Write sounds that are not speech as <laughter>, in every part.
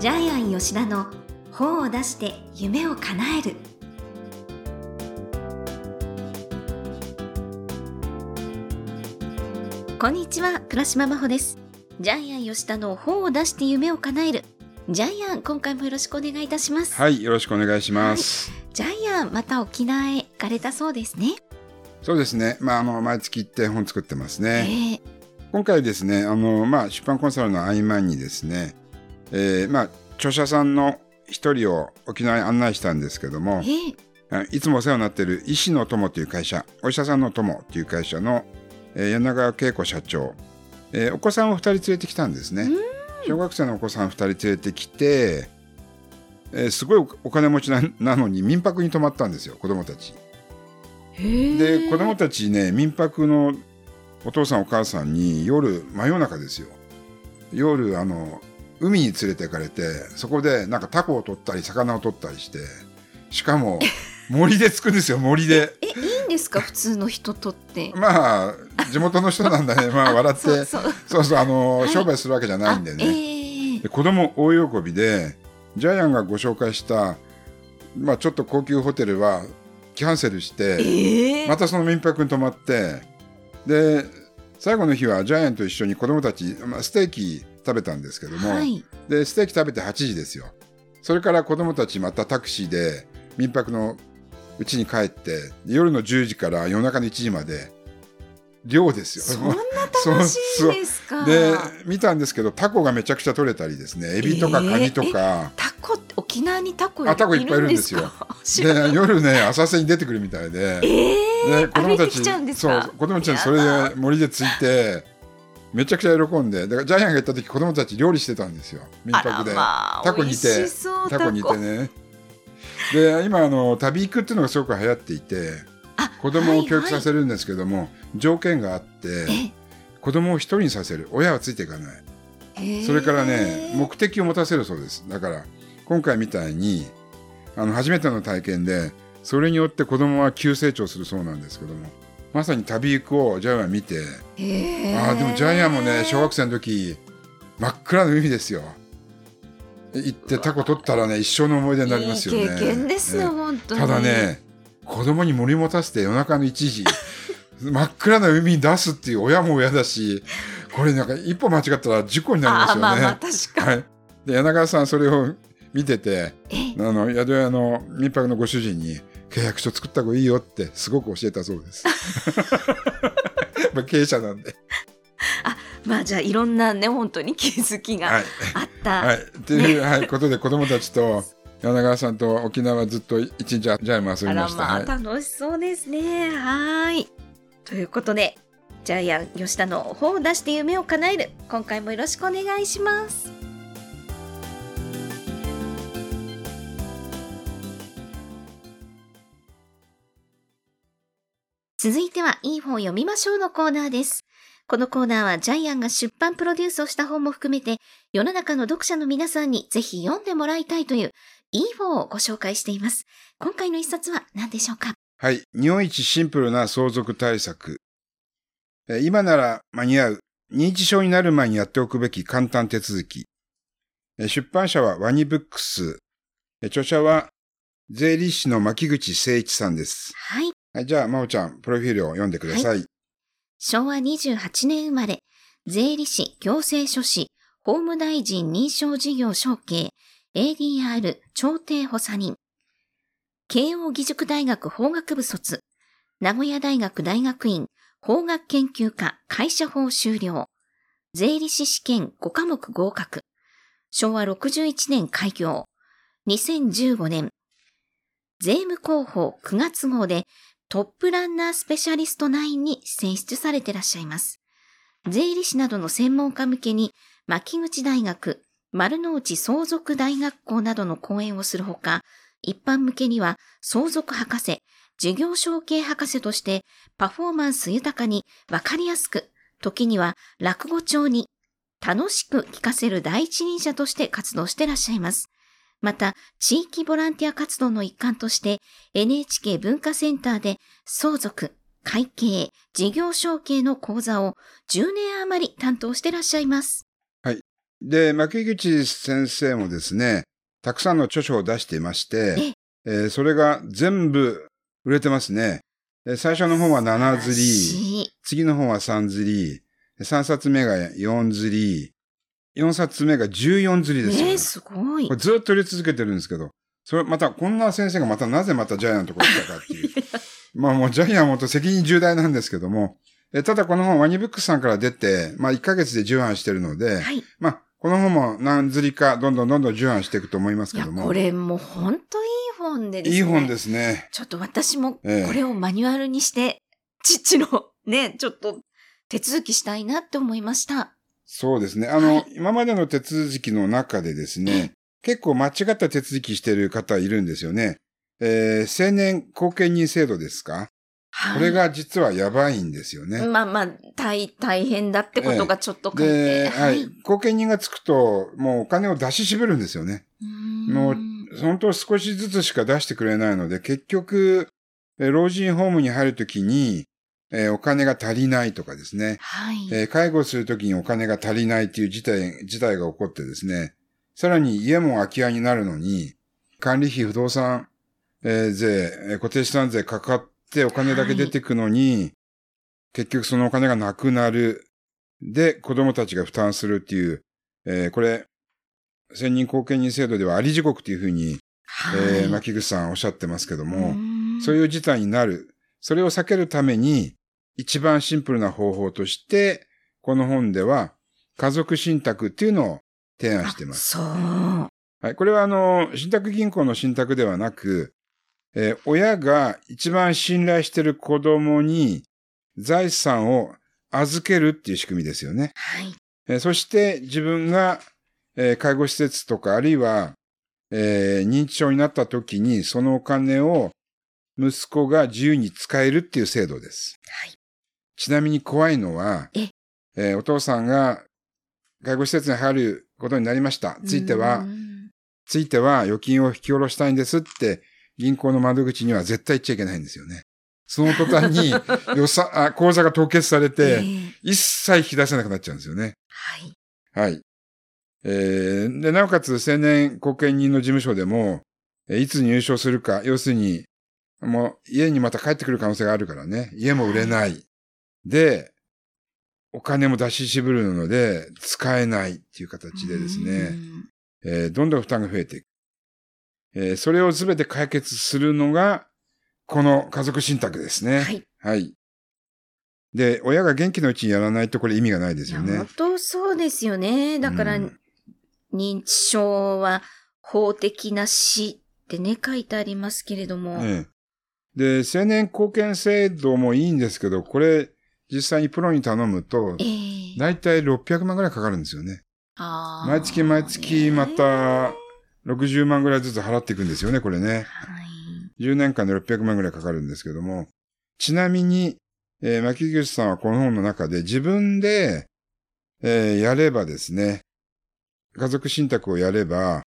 ジャイアン吉田の本を出して夢を叶える。こんにちは倉島真帆です。ジャイアン吉田の本を出して夢を叶える。ジャイアン今回もよろしくお願いいたします。はい、よろしくお願いします。ジャイアンまた沖縄へ行かれたそうですね。そうですね。まあ、あの、毎月行って本作ってますえね。ー、今回ですね、あの、まあ、出版コンサルの合間にですね、えーまあ、著者さんの一人を沖縄に案内したんですけどもえ、ー、あいつもお世話になっている医師の友という会社、お医者さんの友という会社の、えー柳川恵子社長、えーお子さんを二人連れてきたんですね。小学生のお子さん二人連れてきて、えーすごいお金持ちななのに民泊に泊まったんですよ、子供たち。で子供たちね民泊のお父さんお母さんに夜真夜中ですよ。夜あの海に連れて行かれてそこでなんかタコを取ったり魚を取ったりしてしかも森でつくんですよ森で。えいいんですか？普通の人とって。<laughs> まあ地元の人なんだね。<laughs> まあ笑ってそうそう。そうそうあの、はい。商売するわけじゃないんであえねー。で子供大喜びでジャイアンがご紹介した、まあ、ちょっと高級ホテルはキャンセルして、えー。またその民泊に泊まってで最後の日はジャイアンと一緒に子供たち、まあ、ステーキ食べたんですけども、はい。でステーキ食べて8時ですよ。それから子供たちまたタクシーで民泊のうちに帰って夜の10時から夜中の1時まで漁ですよ。そんな楽しいんですか。で見たんですけどタコがめちゃくちゃ取れたりですね。エビとかカニとか、タコって沖縄にタコあタコいっぱいいるんですよ。で夜ね浅瀬に出てくるみたいで。えでー、歩いてきちそう子供たちそれで森でついてめちゃくちゃ喜んでだからジャイアンが行った時子供たち料理してたんですよ。民泊で、まあタコ煮てタコ。煮てね。で今あの旅育っていうのがすごく流行っていてあ子供を教育さる、せるんですけども、条件があってえ子供を一人にさせる。親はついていかない。えーそれからね目的を持たせるそうです。だから今回みたいにあの初めての体験でそれによって子供は急成長するそうなんですけどもまさに旅行くをジャイアンは見て。え。ーああでもジャイアンもね小学生の時真っ暗な海ですよ。行ってタコ取ったらね一生の思い出になりますよね。いい経験ですねね本当に。ただね子供に森持たせて夜中の1時真っ暗な海に出すっていう親も親だしこれなんか一歩間違ったら事故になりますよね。あまあまあ確かに、はい、で柳川さんそれを見ててえ。あの宿屋の民泊のご主人に契約書作った方がいいよってすごく教えたそうです。<laughs> まあ経営者なんで。まあじゃあいろんなね本当に気づきがはいあった、はい、っていう、はい、ことで子供たちと柳川さんと沖縄ずっと一日ジャイアンも遊びました。あらまあはい楽しそうですね。はーい。ということで、ジャイアン吉田の本を出して夢を叶える。今回もよろしくお願いします。続いては、いい本を読みましょうのコーナーです。このコーナーはジャイアンが出版プロデュースをした本も含めて、世の中の読者の皆さんにぜひ読んでもらいたいという、いい本をご紹介しています。今回の一冊は何でしょうか？はい。日本一シンプルな相続対策。えー今なら間に合う。認知症になる前にやっておくべき簡単手続き。えー出版社はワニブックス。えー著者は税理士の牧口誠一さんです。はい。はい、じゃあ、真央ちゃん、プロフィールを読んでください。昭和28年生まれ、税理士、行政書士、法務大臣認証事業承継、ADR 調停補佐人。慶応義塾大学法学部卒、名古屋大学大学院法学研究科会社法修了、税理士試験5科目合格、昭和61年開業、2015年、税務広報9月号でトップランナースペシャリスト9に選出されてらっしゃいます。税理士などの専門家向けに、牧口大学、丸の内相続大学校などの講演をするほか、一般向けには相続博士、事業承継博士としてパフォーマンス豊かにわかりやすく、時には落語帳に楽しく聞かせる第一人者として活動してらっしゃいます。また、地域ボランティア活動の一環として NHK 文化センターで相続、会計、事業承継の講座を10年余り担当していらっしゃいます。はい。で、牧口先生もですね、たくさんの著書を出していまして、えーそれが全部売れてますね。えー最初の本は7釣り、し次の本は3釣り、3冊目が4釣り、4冊目が14釣りですよ、ねすごいこれ。ずっと売れ続けてるんですけど、それまた、こんな先生がまたなぜまたジャイアンのところに来たかっていう。<laughs> まあもうジャイアンはもっと責任重大なんですけども、えただこの本ワニブックスさんから出て、まあ1ヶ月で重版してるので、はい。いまあこの本も何釣りかどんどんどんどん重版していくと思いますけや、ども。これもう本当いい本でですね。いい本ですね。ちょっと私もこええれをマニュアルにして、父のね、ちょっと手続きしたいなって思いました。そうですね。あの、はい今までの手続きの中でですね、結構間違った手続きしてる方いるんですよね。えー青年後見人制度ですか？はい。これが実はやばいんですよね。まあまあ、大、大変だってことがちょっと書いて。で、はい。後見人がつくと、もうお金を出し渋るんですよね。うもう本当少しずつしか出してくれないので、結局、えー老人ホームに入るときに、えーお金が足りないとかですね。はい。えー介護するときにお金が足りないっていう事態、事態が起こってですね。さらに家も空き家になるのに、管理費不動産、えー税、えー固定資産税かかってお金だけ出てくのに、結局そのお金がなくなる。で、子供たちが負担するっていう、えーこれ、専任後見人制度ではあり地獄というふうに、はい。えー牧口さんおっしゃってますけども、もそういう事態になる。それを避けるために、一番シンプルな方法として、この本では、家族信託っていうのを提案しています。そう。はい。これはあの、信託銀行の信託ではなく、えー親が一番信頼している子供に財産を預けるっていう仕組みですよね。はい。えーそして自分が、えー介護施設とかあるいは、えー認知症になった時にそのお金を息子が自由に使えるっていう制度です。はい。ちなみに怖いのは、え？えーお父さんが介護施設に入ることになりました。ついてうは、んついては預金を引き下ろしたいんですって銀行の窓口には絶対言っちゃいけないんですよね。その途端に <laughs> 予算、あ、口座が凍結されえて、え一切引き出せなくなっちゃうんですよね。はい。はい。えーで、なおかつ青年後見人の事務所でも、えーいつ入所するか、要するに、もう家にまた帰ってくる可能性があるからね。家も売れない。で、お金も出し渋るので、使えないっていう形でですうね、んえーどんどん負担が増えていく。えーそれをすべて解決するのが、この家族信託ですね。はい。はい。で、親が元気のうちにやらないとこれ意味がないですよね本。当そうですよね。だから、うん認知症は法的な死ってね、書いてありますけれども。ええ。で、青年貢献制度もいいんですけど、これ、実際にプロに頼むとえ、えだいたい600万ぐらいかかるんですよね。毎月毎月また60万ぐらいずつ払っていくんですよね、これね。はい。10年間で600万ぐらいかかるんですけども。ちなみに、えー、牧口さんはこの本の中で自分で、えーやればですね、家族信託をやれば、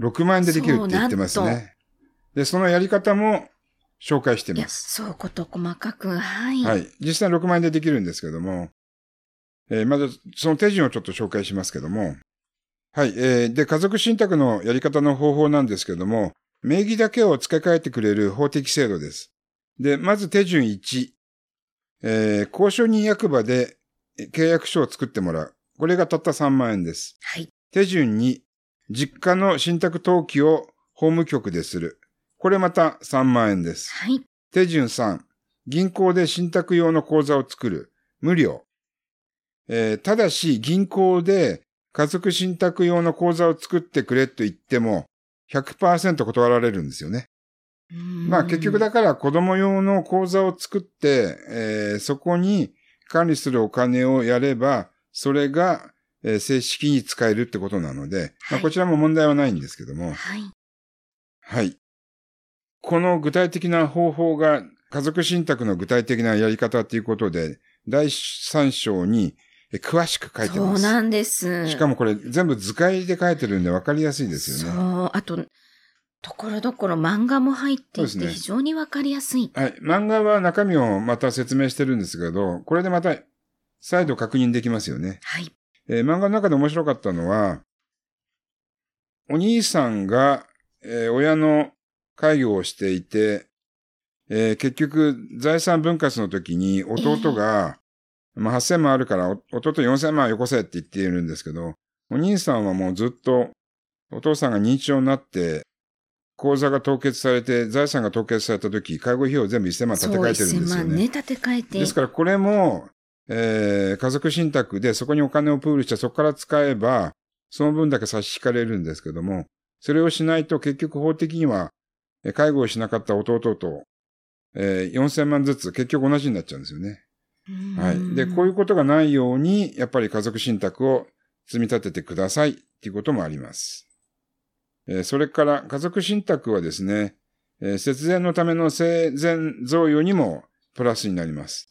6万円でできるって言ってますね。で、そのやり方も紹介してます。そうこと細かく、はい。はい。実際6万円でできるんですけども、えーまずその手順をちょっと紹介しますけども、はい。えーで、家族信託のやり方の方法なんですけども、名義だけを付け替えてくれる法的制度です。で、まず手順1、えー交渉人役場でえー契約書を作ってもらう。これがたった3万円です。はい。手順2、実家の信託登記を法務局でする。これまた3万円です。はい。手順3、銀行で信託用の口座を作る。無料。えーただし、銀行で家族信託用の口座を作ってくれと言っても、100%断られるんですよね。まあ結局だから子供用の口座を作って、えーそこに管理するお金をやれば、それが、えー正式に使えるってことなので、まあはいこちらも問題はないんですけども、はい。はい。この具体的な方法が家族信託の具体的なやり方ということで、第3章にえ詳しく書いてそうます。なんです。しかもこれ全部図解で書いてるんで分かりやすいですよね。そう。あと、ところどころ漫画も入っていて非常にわかりやすい。はい。漫画は中身をまた説明してるんですけど、これでまた再度確認できますよね。はい。えー漫画の中で面白かったのは、お兄さんが、えー親の介護をしていて、えー結局、財産分割の時に弟が、まあ、8000万あるから、お弟4000万よこせって言っているんですけど、お兄さんはもうずっと、お父さんが認知症になって、口座が凍結されて、財産が凍結された時、介護費用全部1000万立て替えてるんですよそう、1000万ね、立て替えて。ですからこれも、えー家族信託でそこにお金をプールしてそこから使えば、その分だけ差し引かれるんですけども、それをしないと結局法的には、えー介護をしなかった弟と、えー4000万ずつ結局同じになっちゃうんですよね。うんはい。で、こういうことがないように、やっぱり家族信託を積み立ててくださいっていうこともあります。えーそれから家族信託はですね、えー節税のための生前贈与にもプラスになります。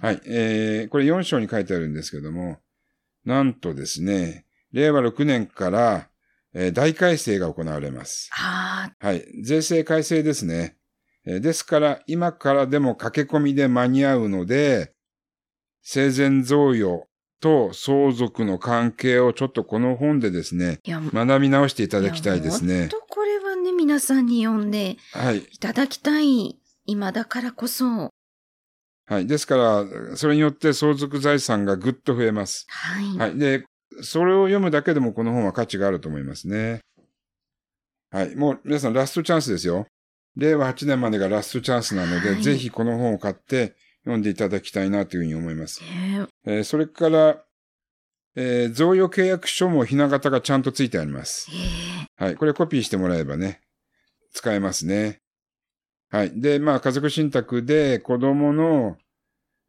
はい。はい。えー、これ4章に書いてあるんですけども、なんとですね、令和6年から、えー大改正が行われます。あはい。税制改正ですね。えーですから、今からでも駆け込みで間に合うので、生前贈与と相続の関係をちょっとこの本でですね、学び直していただきたいですねや本。当これはね、皆さんに読んではい。いただきたい。今だからこそ。はい。ですから、それによって相続財産がぐっと増えます。はい。はい。で、それを読むだけでもこの本は価値があると思いますね。はい。もう皆さんラストチャンスですよ。令和8年までがラストチャンスなので、はいぜひこの本を買って読んでいただきたいなというふうに思います。ねえーそれから、えー贈与契約書もひな形がちゃんとついてあります。えはい。これコピーしてもらえばね、使えますね。はい。で、まあ、家族信託で子供の、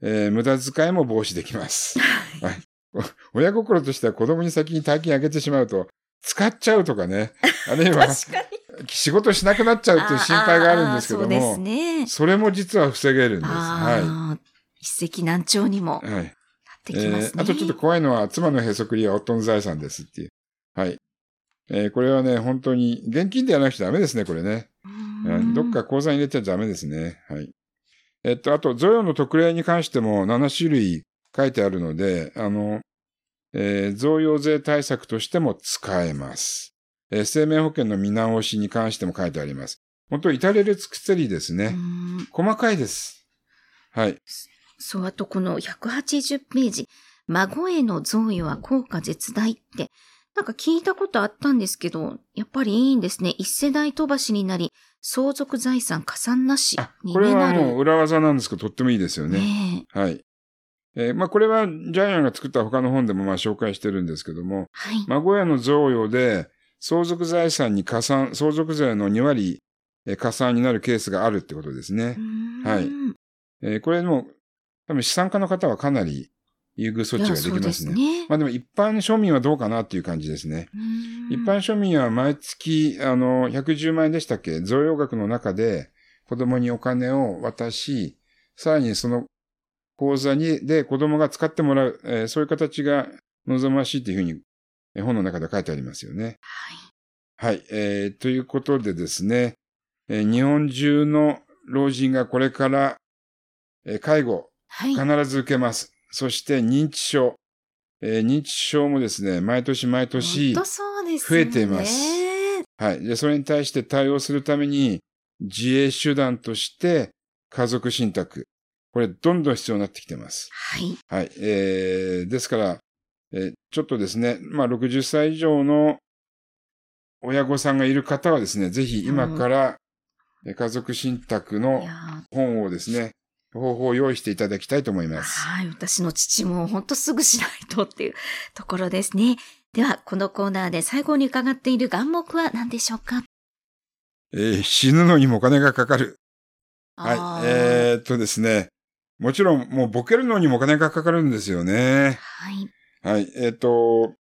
えー無駄遣いも防止できます。<laughs> はい。お <laughs> 親心としては子供に先に大金あげてしまうと、使っちゃうとかね。あるいは。<laughs> 仕事しなくなっちゃうっていう心配があるんですけどあーそね。それも実は防げるんです。はああ、一石何鳥にもい。はい。なってきますね。えーあとちょっと怖いのは、妻のへそくりは夫の財産ですっていう。はい。えーこれはね、本当に、現金でやらなくちゃダメですね、これね。どっか口座に入れちゃダメですね。はい。えっと、あと、贈与の特例に関しても7種類書いてあるので、あの、えー贈与税対策としても使えます。えー生命保険の見直しに関しても書いてあります。本当、至れり尽くせりですうね。ん細かいです。はい。そう、あとこの180ページ、孫への贈与は効果絶大って、なんか聞いたことあったんですけど、やっぱりいいんですね。一世代飛ばしになり、相続財産加算なしあ、これにねなる。はもう裏技なんですけど、とってもいいですよね。ねえはい。えーまあ、これはジャイアンが作った他の本でもまあ紹介してるんですけども、はい。孫への贈与で相続財産に加算、相続税の2割えー加算になるケースがあるってことですね。はいい。えーこれも、多分資産家の方はかなり優遇措置ができますね。ね。まあでも一般庶民はどうかなっていう感じですね。うん一般庶民は毎月、あの、110万円でしたっけ？贈与額の中で子供にお金を渡し、さらにその口座に、で子供が使ってもらう、えーそういう形が望ましいというふうに、えー本の中で書いてありますよね。はい。はい。えーということでですね、えー日本中の老人がこれから、えー介護、はい。必ず受けます。そして認知症。えー認知症もですね、毎年毎年、増ねえていますはい。で、それに対して対応するために、自衛手段として、家族信託。これ、どんどん必要になってきてます。はい。はい。えー、ですから、えーちょっとですね、まあ、60歳以上の親御さんがいる方はですね、ぜひ今から、えー家族信託いのや本をですね、方法を用意していただきたいと思いーます。はい。私の父も本当すぐしないとっていうところですね。では、このコーナーで最後に伺っている願目は何でしょうか？えー死ぬのにもお金がかかる。はい。えーっとですね、もちろんもうボケるのにもお金がかかるんですよね。はい。はい。えっ、と、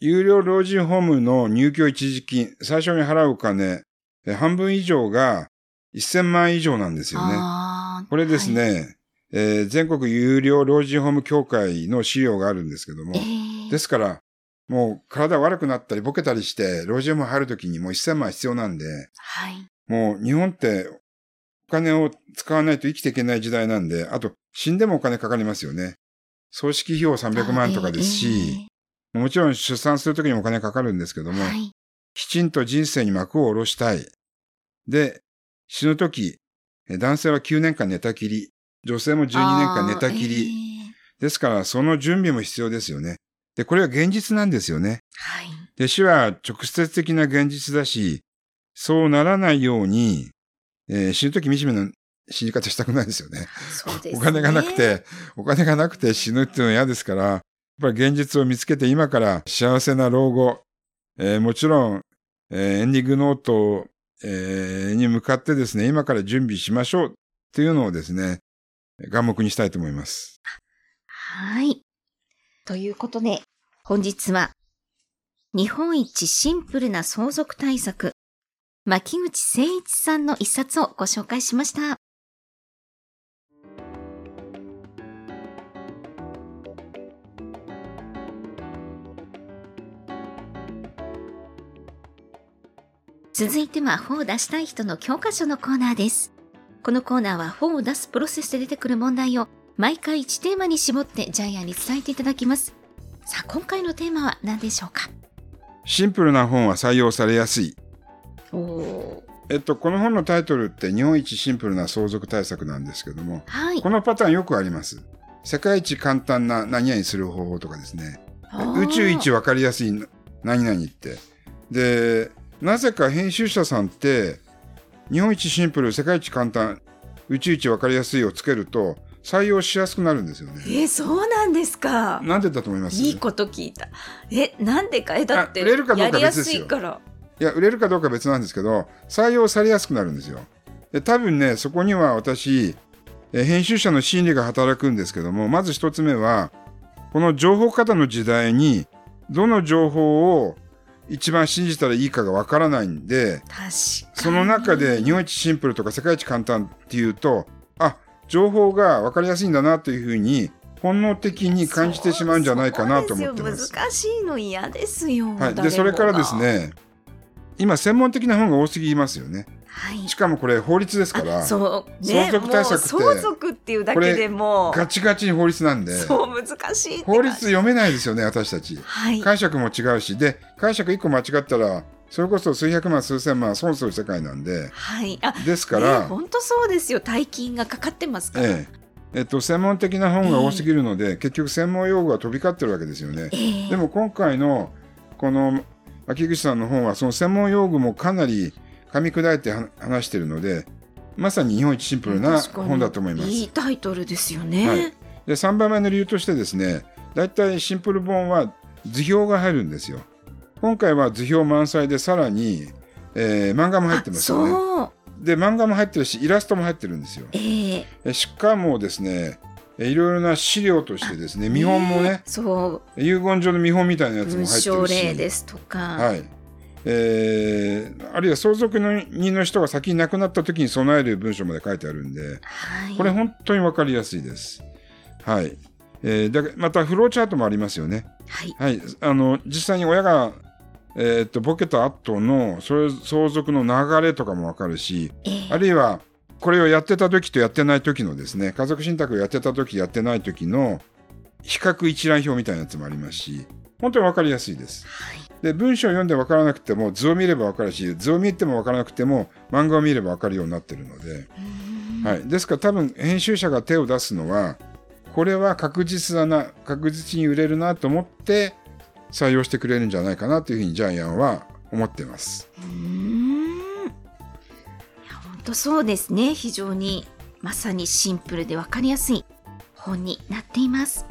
有料老人ホームの入居一時金、最初に払うお金、え半分以上が1000万以上なんですよね。これです。ね、えー全国有料老人ホーム協会の資料があるんですけどもはい、えーですから、もう体悪くなったりボケたりして、老人ホーム入るときにもう1000万必要なんで、はい。もう日本ってお金を使わないと生きていけない時代なんで、あと死んでもお金かかりますよね。葬式費用300万とかですし、もちろん出産するときにもお金かかるんですけども、はい。きちんと人生に幕を下ろしたい。で、死ぬとき、え男性は9年間寝たきり、女性も12年間寝たきり。あーですから、その準備も必要ですよね。で、これは現実なんですよね。はい。で、死は直接的な現実だし、そうならないように、えー死ぬとき惨めな死に方したくないですよね。そうですね。お金がなく。て、お金がなくて死ぬっていうのは嫌ですから、やっぱり現実を見つけて今から幸せな老後、えーもちろん、えーエンディングノート、えーに向かってですね、今から準備しましょうっていうのをですね、眼目にしたいと思います。はい。ということで、本日は、日本一シンプルな相続対策、牧口誠一さんの一冊をご紹介しました。続いては本を出したい人の教科書のコーナーです。このコーナーは本を出すプロセスで出てくる問題を毎回1テーマに絞ってジャイアンに伝えていただきます。さあ、今回のテーマは何でしょうか？シンプルな本は採用されやすい。えっと、この本のタイトルって日本一シンプルな相続対策なんですけども、はいこ。のパターンよくあります。世界一簡単な何々する方法とかですね。宇宙一わかりやすい何々って。で、なぜか編集者さんって、日本一シンプル、世界一簡単、宇宙一わかりやすいをつけると、採用しやすくなるんですよね。えそうなんですか。なんでだと思います？いいこと聞いた。え、なんでか？え、だって、あ売れるかどうかやりや別ですいから。いや、売れるかどうかは別なんですけど、採用されやすくなるんですよ。で多分ね、そこには私、え編集者の心理が働くんですけども、まず一つ目は、この情報過多の時代に、どの情報を一番信じたらいいかがわからないんで、確かに。その中で日本一シンプルとか世界一簡単っていうと、あ、情報がわかりやすいんだなというふうに、本能的に感じてしまうんじゃないかなと思ってます。そうですよ難しいの嫌ですよ。はい。で、それからです。ね、今専門的な本が多すぎますよね。はいし。かもこれ法律ですから、そう、ね、相続対策って相続っていうだけでも、ガチガチに法律なんで、そう難しい法律読めないですよね、私たち。はい。解釈も違うし、で、解釈一個間違ったら、それこそ数百万、数千万損する世界なんで、はい。あ、ですから、本当そうですよ。大金がかかってますから。えええっと、専門的な本が多すぎるので、結局専門用語が飛び交ってるわけですよね。ええでも今回のこの秋口さんの本はその専門用語もかなり噛み砕いては話しているのでまさに日本一シンプルな本だと思います。いいタイトルですよね。はいで3番目の理由としてですねだいたいシンプル本は図表が入るんですよ。今回は図表満載でさらに、えー漫画も入ってますよね。で漫画も入ってるしイラストも入ってるんですよ。えええしかもですねえいろいろな資料としてですね見本もねそう。遺言状の見本みたいなやつも文入って章るし例ですとか。はい。えーあるいは相続人の人が先に亡くなった時に備える文章まで書いてあるんで、はい。これ本当にわかりやすいです。はい。えーだまたフローチャートもありますよね。はい。はい。あの、実際に親が、えーっと、ボケた後の、それ相続の流れとかもわかるし、ええあるいは、これをやってた時とやってない時のですね、家族信託をやってた時、やってない時の比較一覧表みたいなやつもありますし、本当にわかりやすいです。はい。で文章を読んで分からなくても図を見れば分かるし図を見ても分からなくても漫画を見れば分かるようになってるので、はい、ですから多分編集者が手を出すのはこれは確実だな確実に売れるなと思って採用してくれるんじゃないかなというふうにジャイアンは思ってます。と。そうですね。非常に、まさにシンプルで分かりやすい本になっています。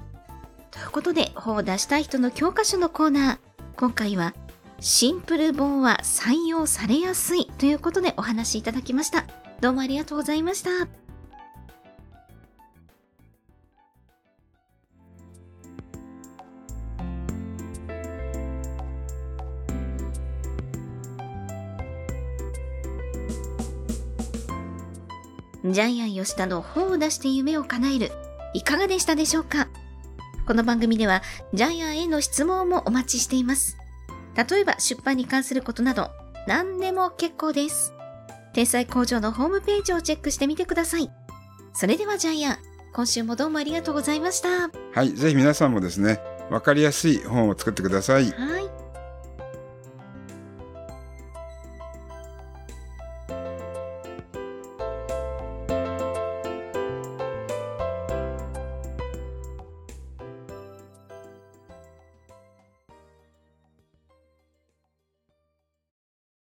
ということで、本を出したい人の教科書のコーナー。今回は、シンプル本は採用されやすいということでお話しいただきました。どうもありがとうございました。ジャイアン吉田の本を出して夢を叶える。いかがでしたでしょうか？この番組ではジャイアンへの質問もお待ちしています。例えば出版に関することなど何でも結構です。天才工場のホームページをチェックしてみてください。それではジャイアン、今週もどうもありがとうございました。はい、ぜひ皆さんもですね、分かりやすい本を作ってください。はい。